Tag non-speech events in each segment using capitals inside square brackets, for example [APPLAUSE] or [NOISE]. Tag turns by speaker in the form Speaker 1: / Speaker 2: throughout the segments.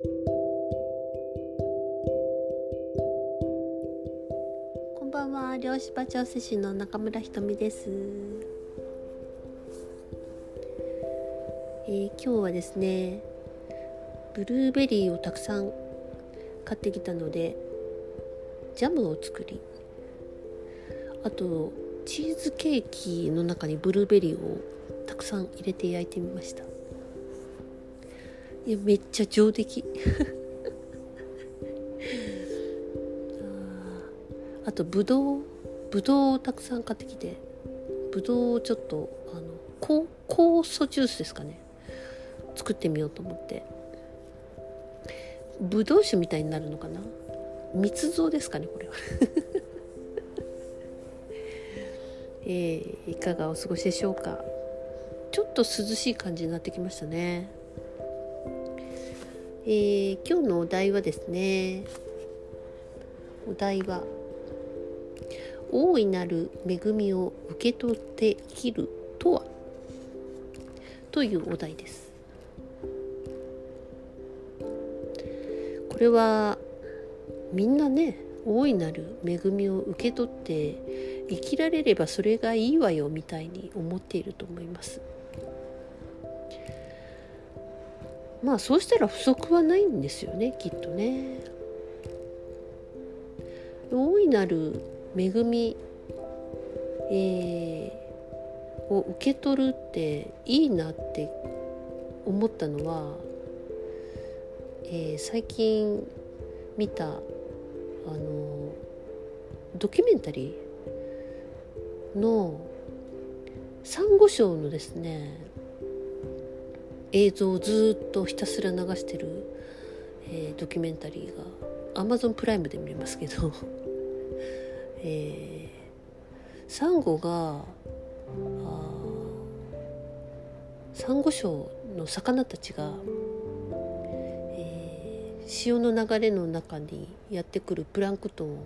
Speaker 1: こんばんは漁師場調整師の中村ひとみです、えー、今日はですねブルーベリーをたくさん買ってきたのでジャムを作りあとチーズケーキの中にブルーベリーをたくさん入れて焼いてみました。いやめっちゃ上出来。[LAUGHS] あとぶどう。ぶどうをたくさん買ってきて。ぶどうをちょっとあの酵酵素ジュースですかね。作ってみようと思って。ぶどう酒みたいになるのかな。密造ですかねこれは。[LAUGHS] えー、いかがお過ごしでしょうか。ちょっと涼しい感じになってきましたね。えー、今日のお題はですねお題は大いなる恵みを受け取って生きるとは？というお題です。これはみんなね大いなる恵みを受け取って生きられればそれがいいわよみたいに思っていると思います。まあそうしたら不足はないんですよねきっとね。大いなる恵み、えー、を受け取るっていいなって思ったのは、えー、最近見たあのドキュメンタリーのサンゴ礁のですね映像をずっとひたすら流してる、えー、ドキュメンタリーがアマゾンプライムで見れますけど。[LAUGHS] えー、サンゴがサンゴ礁の魚たちが、えー、潮の流れの中にやってくるプランクトン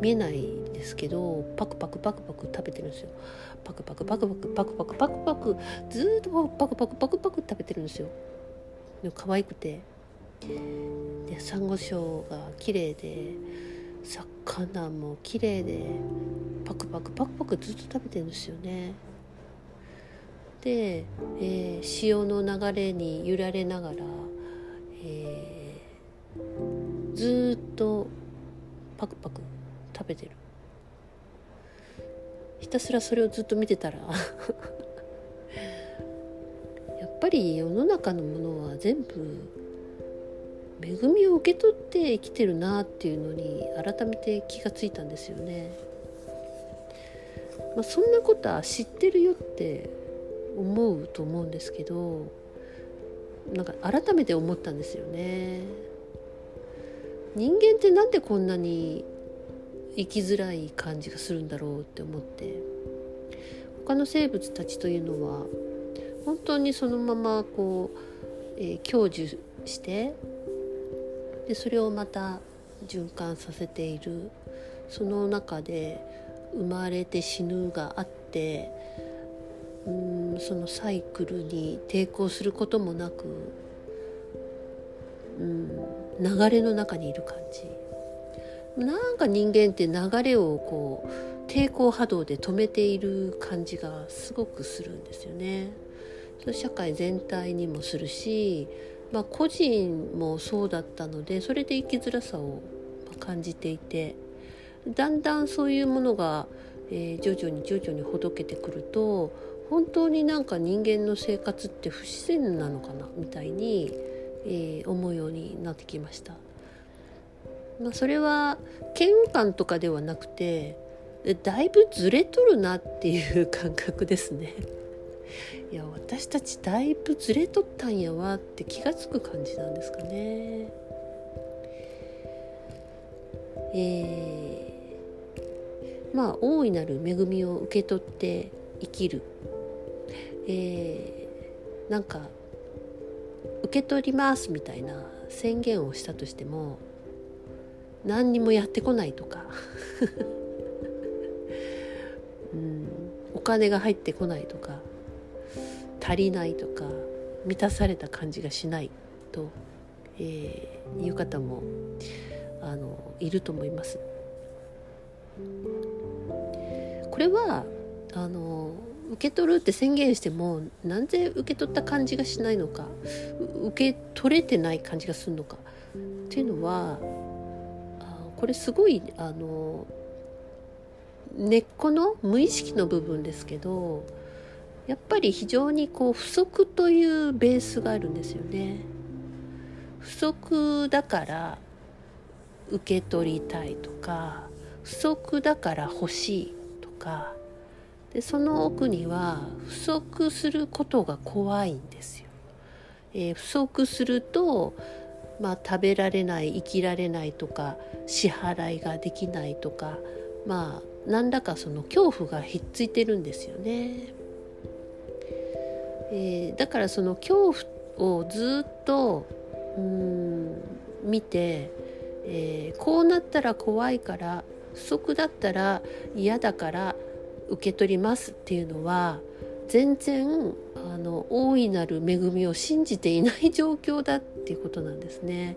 Speaker 1: 見えないんですけどパクパクパクパク食べてるんですよ。パクパクパクパクパクパクパクパクずっとパクパクパクパク食べてるんですよ。可愛くて。でサンゴ礁が綺麗で魚も綺麗でパクパクパクパクずっと食べてるんですよね。で、えー、潮の流れに揺られながら、えー、ずっとパクパク食べてるひたすらそれをずっと見てたら [LAUGHS] やっぱり世の中のものは全部恵みを受け取って生きてるなっていうのに改めて気がついたんですよね。まあ、そんなことは知ってるよって思うと思うんですけどなんか改めて思ったんですよね。人間ってなんでこんなに生きづらい感じがするんだろうって思って。他の生物たちというのは本当にそのままこう、えー、享受してでそれをまた循環させている。その中で生まれて死ぬがあってうんそのサイクルに抵抗することもなくうん流れの中にいる感じ。なんか人間って流れをこう抵抗波動で止めている感じがすごくするんですよね。社会全体にもするしまあ、個人もそうだったのでそれで生きづらさを感じていてだんだんそういうものが、えー、徐々に徐々にほどけてくると本当になんか人間の生活って不自然なのかなみたいに、えー、思うようになってきました。まあ、それは嫌悪感とかではなくてだいぶずれとるなっていう感覚ですね。[LAUGHS] いや私たちだいぶずれとったんやわって気が付く感じなんですかね。えー、まあ大いなる恵みを受け取って生きる、えー、なんか受け取りますみたいな宣言をしたとしても何にもやってこないとか、[LAUGHS] うん、お金が入ってこないとか。足りないとか。満たされた感じがしないと。えー、いう方もあのいると思います。これはあの受け取るって宣言してもなぜ受け取った感じがしないのか。受け取れてない感じがするのか。っていうのはこれすごいあの根っこの無意識の部分ですけどやっぱり非常にこう不足というベースがあるんですよね。不足だから受け取りたいとか不足だから欲しいとかでその奥には不足することが怖いんですよ。えー、不足すると、まあ、食べられない生きられないとか支払いができないとかまあ何らかその恐怖がひっついてるんですよね。えー、だからその恐怖をずっとうん見て、えー、こうなったら怖いから不足だったら嫌だから受け取りますっていうのは全然あの大いなる恵みを信じていない状況だっていうことなんですね。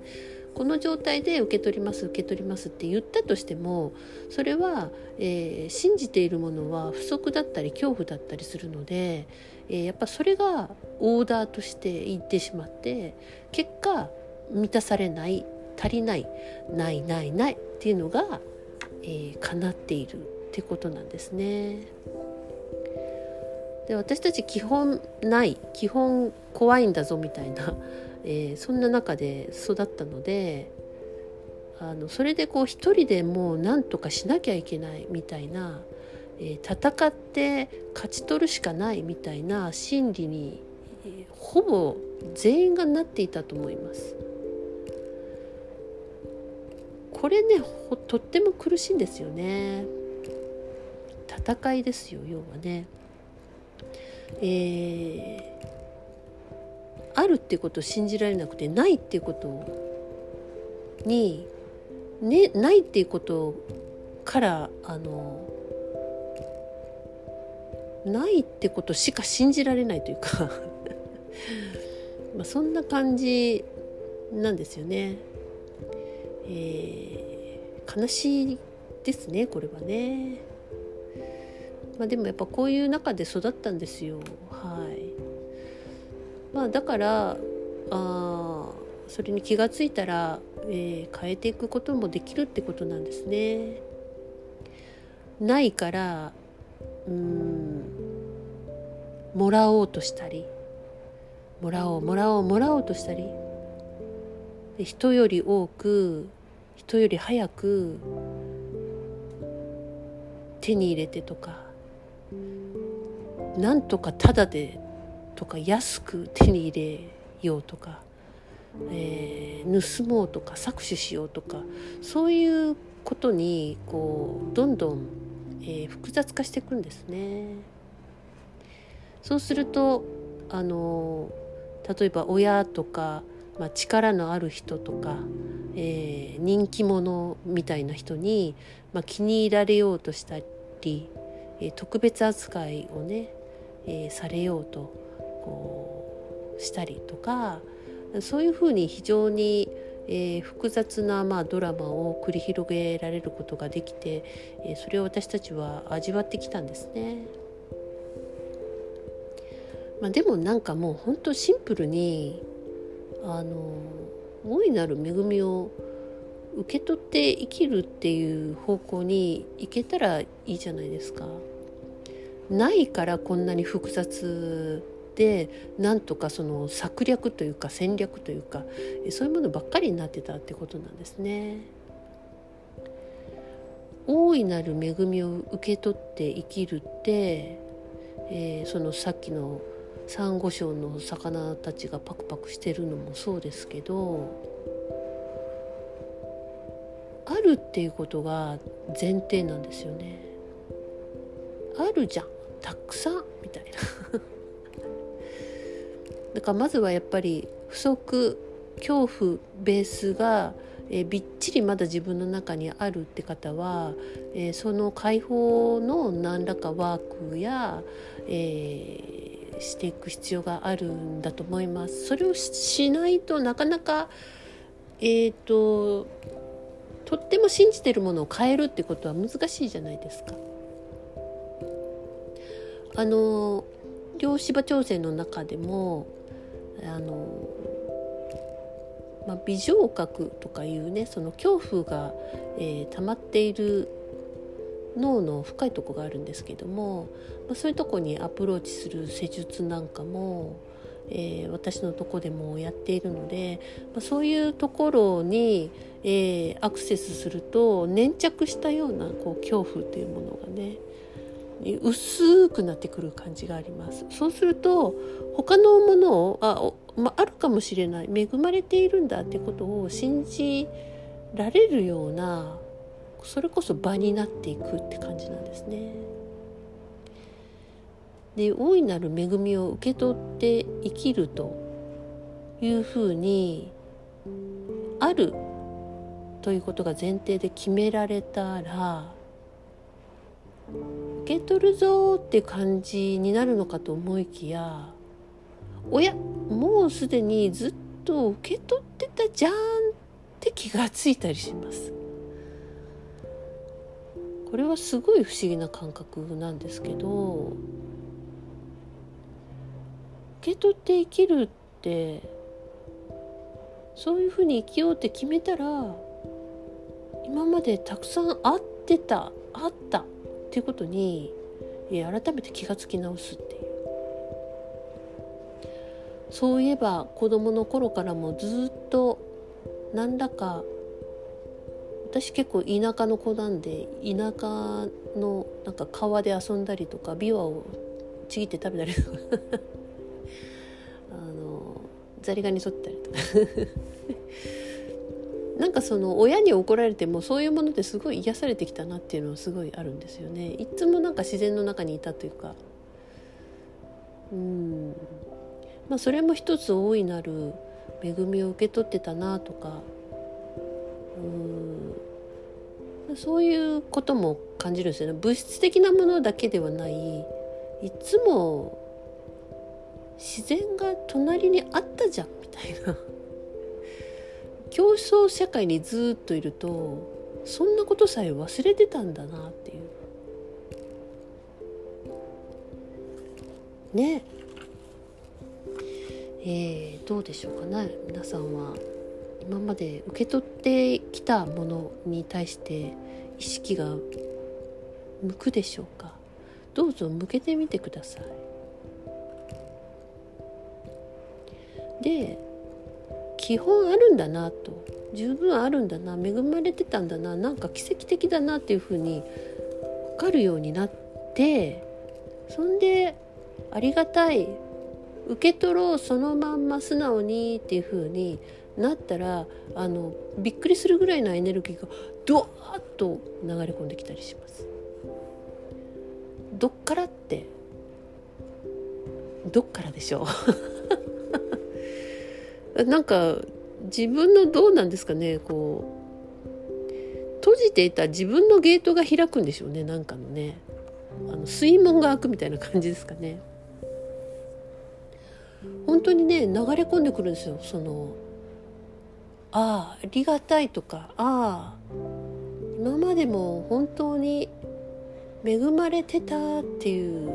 Speaker 1: この状態で受け取ります受け取りますって言ったとしてもそれは、えー、信じているものは不足だったり恐怖だったりするので、えー、やっぱそれがオーダーとしていってしまって結果満たされない足りないないないないっていうのが、えー、叶っているってことなんですね。で私たち基本ない基本怖いんだぞみたいな、[LAUGHS] えー、そんな中で育ったのであのそれでこう一人でもう何とかしなきゃいけないみたいな、えー、戦って勝ち取るしかないみたいな心理に、えー、ほぼ全員がなっていたと思います。これねとっても苦しいんですよね。戦いですよ要はね。えー、あるってことを信じられなくてないっていうことに、ね、ないっていうことからあのないってことしか信じられないというか [LAUGHS] まあそんな感じなんですよね。えー、悲しいですねこれはね。まあ、でもやっぱこういう中で育ったんですよ。はいまあ、だからあそれに気が付いたら、えー、変えていくこともできるってことなんですね。ないからうんもらおうとしたりもらおうもらおうもらおうとしたり人より多く人より早く手に入れてとかなんとかタダでとか安く手に入れようとか、えー、盗もうとか搾取しようとかそういうことにこうどんどん、えー、複雑化していくんですね。そうするとあの例えば親とか、まあ、力のある人とか、えー、人気者みたいな人に、まあ、気に入られようとしたり、えー、特別扱いをねえー、されようとこうしたりとかそういうふうに非常に、えー、複雑な、まあ、ドラマを繰り広げられることができて、えー、それを私たちは味わってきたんですね。まあ、でもなんかもう本当シンプルにあの大いなる恵みを受け取って生きるっていう方向に行けたらいいじゃないですか。ないからこんなに複雑でなんとかその策略というか戦略というかそういうものばっかりになってたってことなんですね。大いなる恵みを受け取って生きるって、えー、そのさっきのサンゴ礁の魚たちがパクパクしてるのもそうですけどあるっていうことが前提なんですよね。あるじゃんたくさんみたいな [LAUGHS] だからまずはやっぱり不足恐怖ベースが、え、びっちりまだ自分の中にあるって方は、えー、その解放の何らかワークや、えー、していく必要があるんだと思います。それをしないとなかなかえっ、ととっても信じてるものを変えるってことは難しいじゃないですか。あの量子場調整の中でもあの、まあ、微情覚とかいうねその恐怖が、えー、溜まっている脳の深いとこがあるんですけども、まあ、そういうとこにアプローチする施術なんかも、えー、私のとこでもやっているので、まあ、そういうところに、えー、アクセスすると粘着したようなこう恐怖というものがね薄くなってくる感じがありますそうすると他のものをあ,、まあ、るかもしれない恵まれているんだってことを信じられるようなそれこそ場になっていくって感じなんですね。で大いなる恵みを受け取って生きるというふうにあるということが前提で決められたら受け取るぞって感じになるのかと思いきやおやもうすでにずっと受け取ってたじゃんって気がついたりします。これはすごい不思議な感覚なんですけど受け取って生きるってそういうふうに生きようって決めたら今までたくさんあってたあったっていうことに改めて気がつき直すっていう。そういえば子どもの頃からもずっと何らか私結構田舎の子なんで田舎のなんか川で遊んだりとかビワをちぎって食べたりとか。[LAUGHS] あのザリガニ剃ったりとか。なんかその親に怒られてもそういうものですごい癒されてきたなっていうのはすごいあるんですよね。いつもなんか自然の中にいたというか。うん。まあそれも一つ大いなる恵みを受け取ってたなとか。うん。そういうことも感じるんですよね。物質的なものだけではない。いつも自然が隣にあったじゃんみたいな。競争社会にずっといるとそんなことさえ忘れてたんだなっていう。ね。えー、どうでしょうかね。皆さんは今まで受け取ってきたものに対して意識が向くでしょうか。どうぞ向けてみてください。で基本あるんだなと。十分あるんだな。恵まれてたんだな。なんか奇跡的だなっていうふうに分かるようになってそんでありがたい。受け取ろうそのまんま素直にっていうふうになったらあのびっくりするぐらいのエネルギーがドワーッと流れ込んできたりします。どっからってどっからでしょう。なんか自分のどうなんですかねこう閉じていた自分のゲートが開くんでしょうねなんかのね。あの水門が開くみたいな感じですかね。本当にね流れ込んでくるんですよ。そのああありがたいとかああ今までも本当に恵まれてたっていう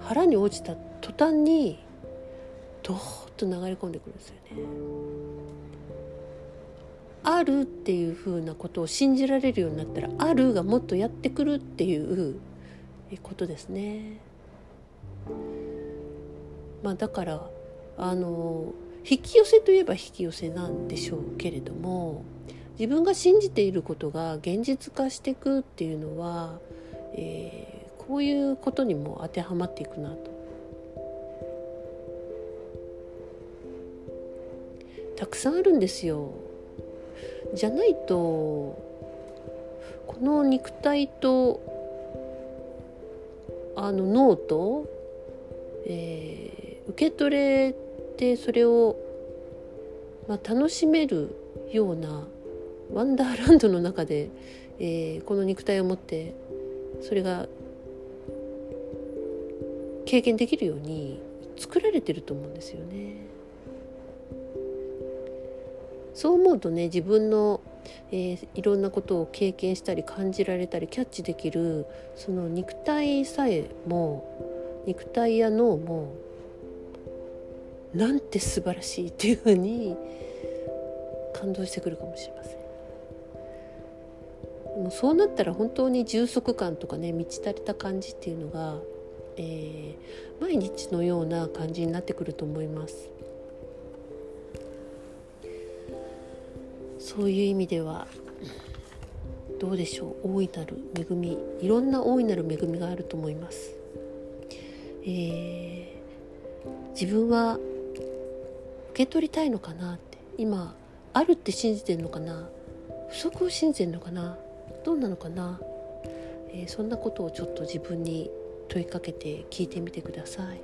Speaker 1: 腹に落ちた途端にドーッと流れ込んでくるんですよね。あるっていうふうなことを信じられるようになったらあるがもっとやってくるっていうことですね。まあだからあの引き寄せといえば引き寄せなんでしょうけれども自分が信じていることが現実化していくっていうのは、えー、こういうことにも当てはまっていくなと。たくさんあるんですよ。じゃないとこの肉体とあの脳と、えー、受け取れでそれを、まあ、楽しめるようなワンダーランドの中で、えー、この肉体を持ってそれが経験できるように作られてると思うんですよね。そう思うとね自分の、えー、いろんなことを経験したり感じられたりキャッチできるその肉体さえも肉体や脳もなんて素晴らしいっていうふうに感動してくるかもしれません。もうそうなったら本当に充足感とかね満ち足りた感じっていうのが、えー、毎日のような感じになってくると思います。そういう意味ではどうでしょう。大いなる恵み。いろんな大いなる恵みがあると思います。えー、自分は受け取りたいのかなって。今あるって信じてるのかな。不足を信じてるのかな。どうなのかな、えー、そんなことをちょっと自分に問いかけて聞いてみてください。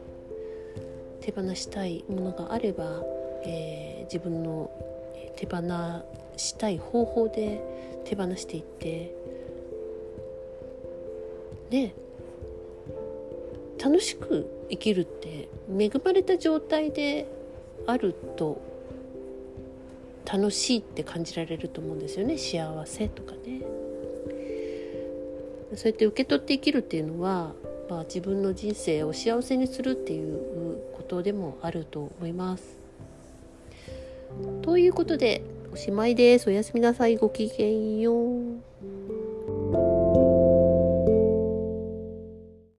Speaker 1: 手放したいものがあれば、えー、自分の手放したい方法で手放していってね楽しく生きるって恵まれた状態であると楽しいって感じられると思うんですよね幸せとかね。そうやって受け取って生きるっていうのは、まあ、自分の人生を幸せにするっていうことでもあると思います。ということでおしまいです。おやすみなさい。ごきげんよう。